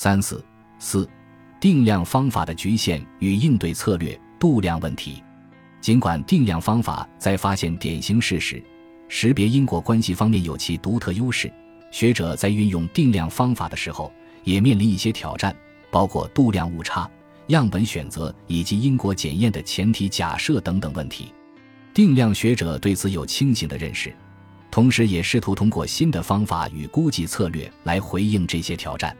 三四四，定量方法的局限与应对策略度量问题。尽管定量方法在发现典型事实、识别因果关系方面有其独特优势，学者在运用定量方法的时候也面临一些挑战，包括度量误差、样本选择以及因果检验的前提假设等等问题。定量学者对此有清醒的认识，同时也试图通过新的方法与估计策略来回应这些挑战。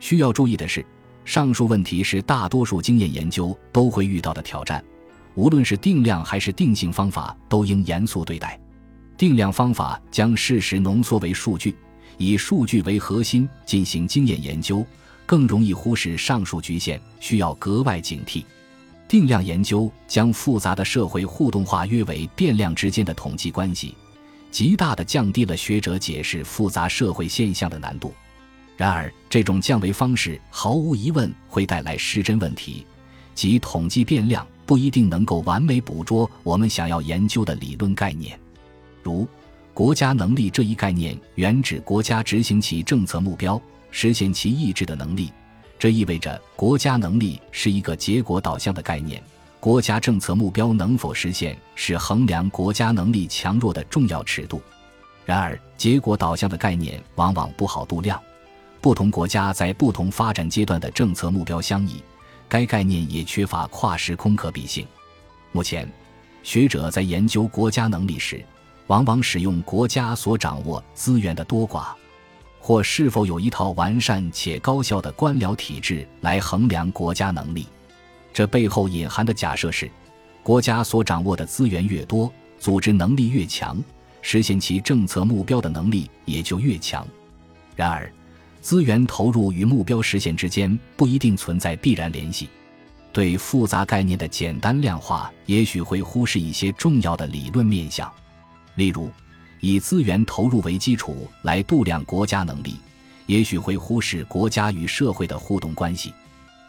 需要注意的是，上述问题是大多数经验研究都会遇到的挑战。无论是定量还是定性方法，都应严肃对待。定量方法将事实浓缩为数据，以数据为核心进行经验研究，更容易忽视上述局限，需要格外警惕。定量研究将复杂的社会互动化约为变量之间的统计关系，极大地降低了学者解释复杂社会现象的难度。然而，这种降维方式毫无疑问会带来失真问题，即统计变量。不一定能够完美捕捉我们想要研究的理论概念，如国家能力这一概念原指国家执行其政策目标、实现其意志的能力。这意味着国家能力是一个结果导向的概念，国家政策目标能否实现是衡量国家能力强弱的重要尺度。然而，结果导向的概念往往不好度量，不同国家在不同发展阶段的政策目标相异。该概念也缺乏跨时空可比性。目前，学者在研究国家能力时，往往使用国家所掌握资源的多寡，或是否有一套完善且高效的官僚体制来衡量国家能力。这背后隐含的假设是，国家所掌握的资源越多，组织能力越强，实现其政策目标的能力也就越强。然而，资源投入与目标实现之间不一定存在必然联系，对复杂概念的简单量化也许会忽视一些重要的理论面向。例如，以资源投入为基础来度量国家能力，也许会忽视国家与社会的互动关系。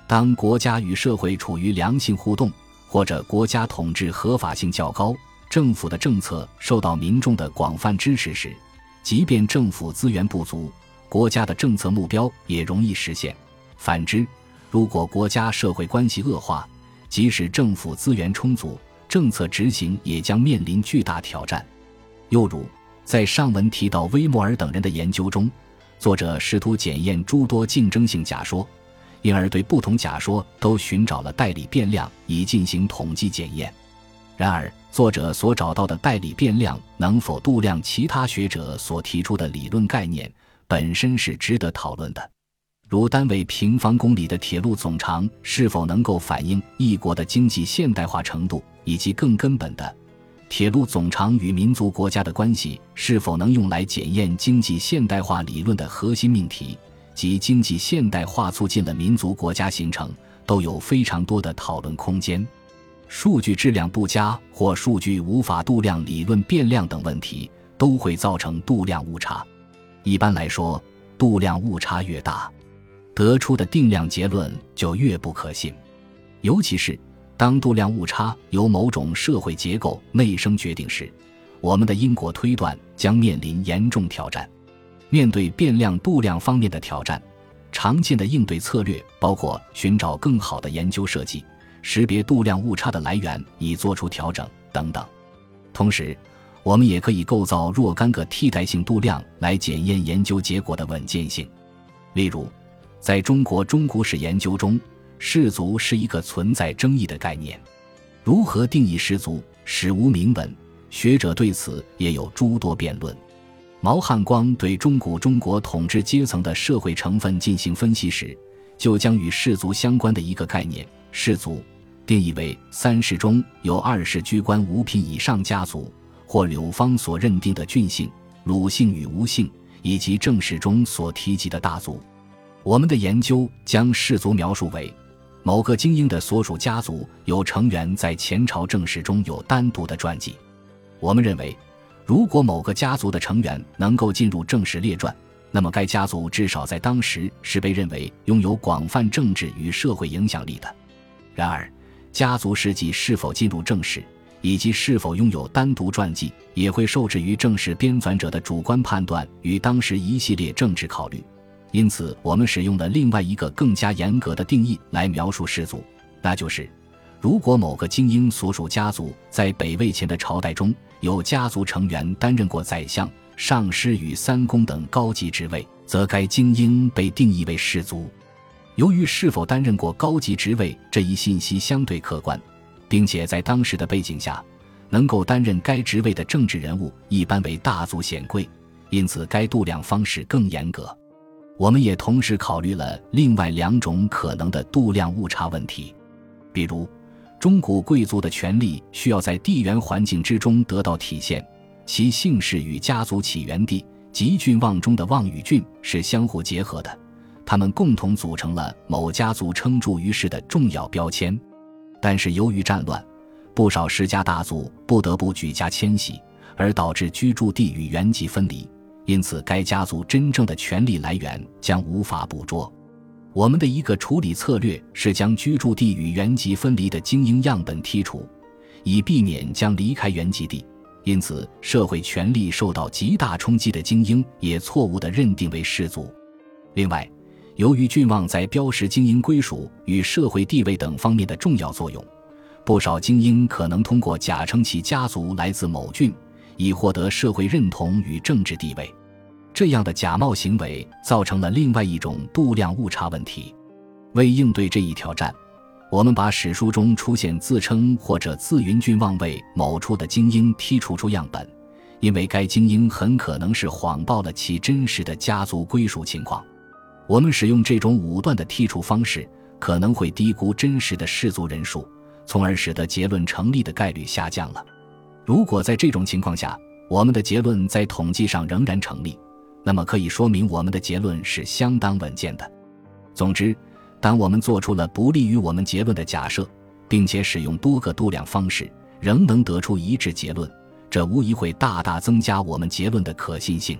当国家与社会处于良性互动，或者国家统治合法性较高，政府的政策受到民众的广泛支持时，即便政府资源不足。国家的政策目标也容易实现。反之，如果国家社会关系恶化，即使政府资源充足，政策执行也将面临巨大挑战。又如，在上文提到威莫尔等人的研究中，作者试图检验诸多竞争性假说，因而对不同假说都寻找了代理变量以进行统计检验。然而，作者所找到的代理变量能否度量其他学者所提出的理论概念？本身是值得讨论的，如单位平方公里的铁路总长是否能够反映一国的经济现代化程度，以及更根本的，铁路总长与民族国家的关系是否能用来检验经济现代化理论的核心命题，即经济现代化促进了民族国家形成，都有非常多的讨论空间。数据质量不佳或数据无法度量理论变量等问题，都会造成度量误差。一般来说，度量误差越大，得出的定量结论就越不可信。尤其是当度量误差由某种社会结构内生决定时，我们的因果推断将面临严重挑战。面对变量度量方面的挑战，常见的应对策略包括寻找更好的研究设计、识别度量误差的来源以做出调整等等。同时，我们也可以构造若干个替代性度量来检验研究结果的稳健性。例如，在中国中古史研究中，氏族是一个存在争议的概念。如何定义氏族，史无明文，学者对此也有诸多辩论。毛汉光对中古中国统治阶层的社会成分进行分析时，就将与氏族相关的一个概念——氏族，定义为三世中有二世居官五品以上家族。或柳方所认定的郡姓、鲁姓与吴姓，以及正史中所提及的大族，我们的研究将氏族描述为某个精英的所属家族有成员在前朝正史中有单独的传记。我们认为，如果某个家族的成员能够进入正史列传，那么该家族至少在当时是被认为拥有广泛政治与社会影响力的。然而，家族事迹是否进入正史？以及是否拥有单独传记，也会受制于正式编纂者的主观判断与当时一系列政治考虑。因此，我们使用了另外一个更加严格的定义来描述氏族，那就是：如果某个精英所属家族在北魏前的朝代中有家族成员担任过宰相、上师与三公等高级职位，则该精英被定义为氏族。由于是否担任过高级职位这一信息相对客观，并且在当时的背景下，能够担任该职位的政治人物一般为大族显贵，因此该度量方式更严格。我们也同时考虑了另外两种可能的度量误差问题，比如，中古贵族的权力需要在地缘环境之中得到体现，其姓氏与家族起源地及郡望中的望与郡是相互结合的，他们共同组成了某家族称著于世的重要标签。但是由于战乱，不少世家大族不得不举家迁徙，而导致居住地与原籍分离。因此，该家族真正的权力来源将无法捕捉。我们的一个处理策略是将居住地与原籍分离的精英样本剔除，以避免将离开原籍地，因此社会权力受到极大冲击的精英也错误地认定为氏族。另外，由于郡望在标识精英归属与社会地位等方面的重要作用，不少精英可能通过假称其家族来自某郡，以获得社会认同与政治地位。这样的假冒行为造成了另外一种度量误差问题。为应对这一挑战，我们把史书中出现自称或者自云郡望为某处的精英剔除出样本，因为该精英很可能是谎报了其真实的家族归属情况。我们使用这种武断的剔除方式，可能会低估真实的氏族人数，从而使得结论成立的概率下降了。如果在这种情况下，我们的结论在统计上仍然成立。那么可以说明我们的结论是相当稳健的。总之，当我们做出了不利于我们结论的假设，并且使用多个度量方式，仍能得出一致结论，这无疑会大大增加我们结论的可信性。